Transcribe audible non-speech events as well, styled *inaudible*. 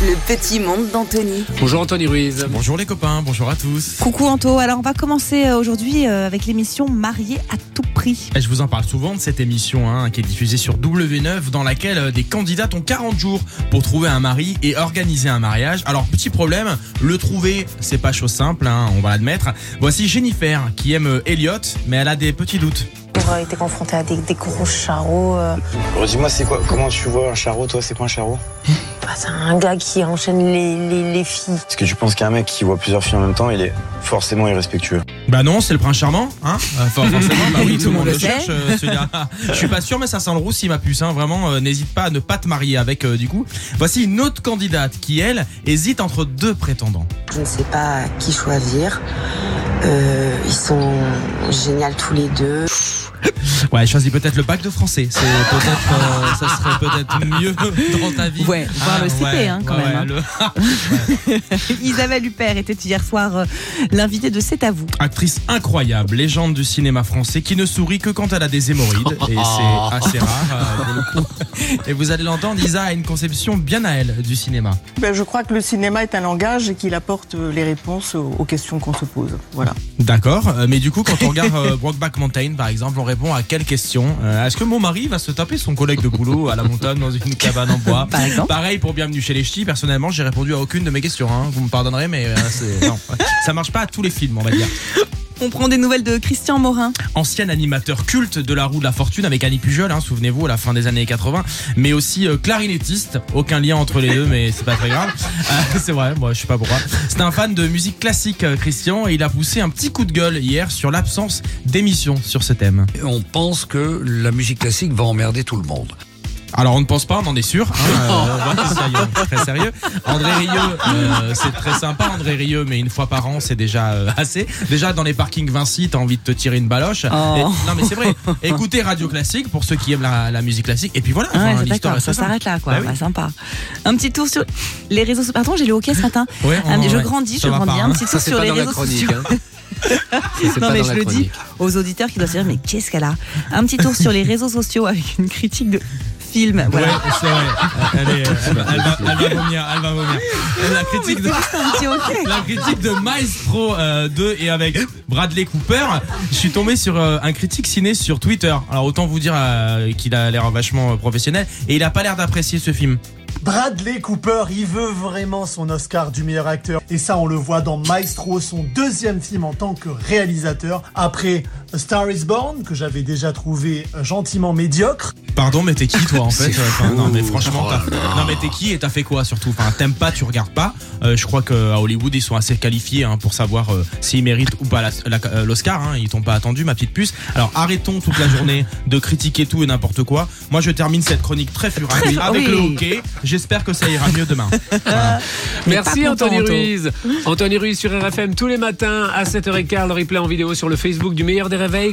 Le petit monde d'Anthony. Bonjour Anthony Ruiz. Bonjour les copains, bonjour à tous. Coucou Anto, alors on va commencer euh, aujourd'hui euh, avec l'émission Marié à tout prix. Et je vous en parle souvent de cette émission hein, qui est diffusée sur W9 dans laquelle euh, des candidates ont 40 jours pour trouver un mari et organiser un mariage. Alors petit problème, le trouver c'est pas chose simple, hein, on va l'admettre. Voici Jennifer qui aime Elliot mais elle a des petits doutes. J'aurais été confrontée à des, des gros charreaux. euh, Dis-moi, c'est quoi Comment tu vois un charreau, toi C'est quoi un charreau *laughs* bah, c'est un gars qui enchaîne les, les, les filles. Est-ce que tu penses qu'un mec qui voit plusieurs filles en même temps, il est forcément irrespectueux Bah non, c'est le prince charmant, hein euh, enfin, *laughs* Forcément, bah oui, tout le monde le cherche. euh, celui-là. Je suis pas sûr, mais ça sent le roussi ma puce. Hein, vraiment, euh, n'hésite pas à ne pas te marier avec. euh, du coup, voici une autre candidate qui elle hésite entre deux prétendants. Je ne sais pas qui choisir. Euh, ils sont géniaux tous les deux. *laughs* Ouais, choisis peut-être le bac de français. C'est peut-être, euh, ça serait peut-être mieux *laughs* dans ta vie. Ouais, voir le CP, hein, quand ouais, même, le- *laughs* Isabelle Huppert était hier soir euh, l'invitée de C'est à vous. Actrice incroyable, légende du cinéma français, qui ne sourit que quand elle a des hémorroïdes, et c'est assez rare euh. Et vous allez l'entendre, Isa a une conception bien à elle du cinéma. Ben, je crois que le cinéma est un langage et qu'il apporte les réponses aux questions qu'on se pose. Voilà. D'accord, mais du coup, quand on regarde euh, Brokeback Mountain, par exemple, on répond à quelle question Euh, Est-ce que mon mari va se taper son collègue de boulot à la montagne dans une cabane en bois *laughs* Par exemple. Pareil pour Bienvenue chez les Ch'tis, personnellement, j'ai répondu à aucune de mes questions. hein. Vous me pardonnerez, mais euh, non, *laughs* ça marche pas à tous les films, on va dire. On prend des nouvelles de Christian Morin. ancien animateur culte de la roue de la fortune avec Annie Pujol, hein, souvenez-vous, à la fin des années 80, mais aussi euh, clarinettiste, aucun lien entre les deux, mais c'est pas très grave. Euh, *laughs* c'est vrai, moi je sais pas pourquoi. C'est un fan de musique classique, euh, Christian, et il a poussé un petit coup de gueule hier sur l'absence d'émissions sur ce thème. On pense que la musique classique va emmerder tout le monde. Alors on ne pense pas, on en est sûr. Hein, *laughs* euh, voilà, soyons très sérieux. André Rieu, euh, c'est très sympa, André Rieu, mais une fois par an, c'est déjà euh, assez. Déjà dans les parkings Vinci, t'as envie de te tirer une baloche. Oh. Et- non mais c'est vrai. Écoutez Radio Classique pour ceux qui aiment la, la musique classique. Et puis voilà. Ouais, enfin, l'histoire ça s'arrête là, quoi. Bah oui. Bah, sympa. Un petit tour sur les réseaux sociaux. Pardon, j'ai le hockey ce matin. Ouais, on- je ouais, grandis, ça je grandis. pas, un hein. petit tour Ça, sur pas les réseaux sociaux. hein. *laughs* Non mais je le dis aux auditeurs qui doivent se dire mais qu'est-ce qu'elle a? Un petit tour sur les réseaux sociaux avec une critique de film. Voilà. Ouais, c'est vrai. Elle, est- elle va- elle va, elle va vomir, elle va vomir. La critique de, Un petit hockey. la critique de Maestro euh, 2 et avec Bradley Cooper, je suis tombé sur euh, un critique ciné sur Twitter. Alors autant vous dire euh, qu'il a l'air vachement euh, professionnel et il a pas l'air d'apprécier ce film. Bradley Cooper, il veut vraiment son Oscar du meilleur acteur. Et ça, on le voit dans Maestro, son deuxième film en tant que réalisateur. Après A Star is Born, que j'avais déjà trouvé euh, gentiment médiocre. Pardon, mais t'es qui toi en *laughs* fait Euh, enfin, Non mais franchement, Oh t'as- non mais t'es qui et t'as fait quoi surtout? Enfin, t'aimes pas, tu regardes pas. Euh, je crois qu'à Hollywood ils sont assez qualifiés hein, pour savoir euh, s'ils méritent ou pas la- la- euh, l'Oscar. Hein, ils t'ont pas attendu, ma petite puce. Alors arrêtons toute la journée de critiquer tout et n'importe quoi. Moi, je termine cette chronique très furax Très- avec oui. le hockey. J'espère que ça ira mieux demain. *laughs* Voilà. Merci pas content, Anthony Anto. Ruiz. Anthony Ruiz sur RFM tous les matins à 7h15. Le replay en vidéo sur le Facebook du meilleur des réveils.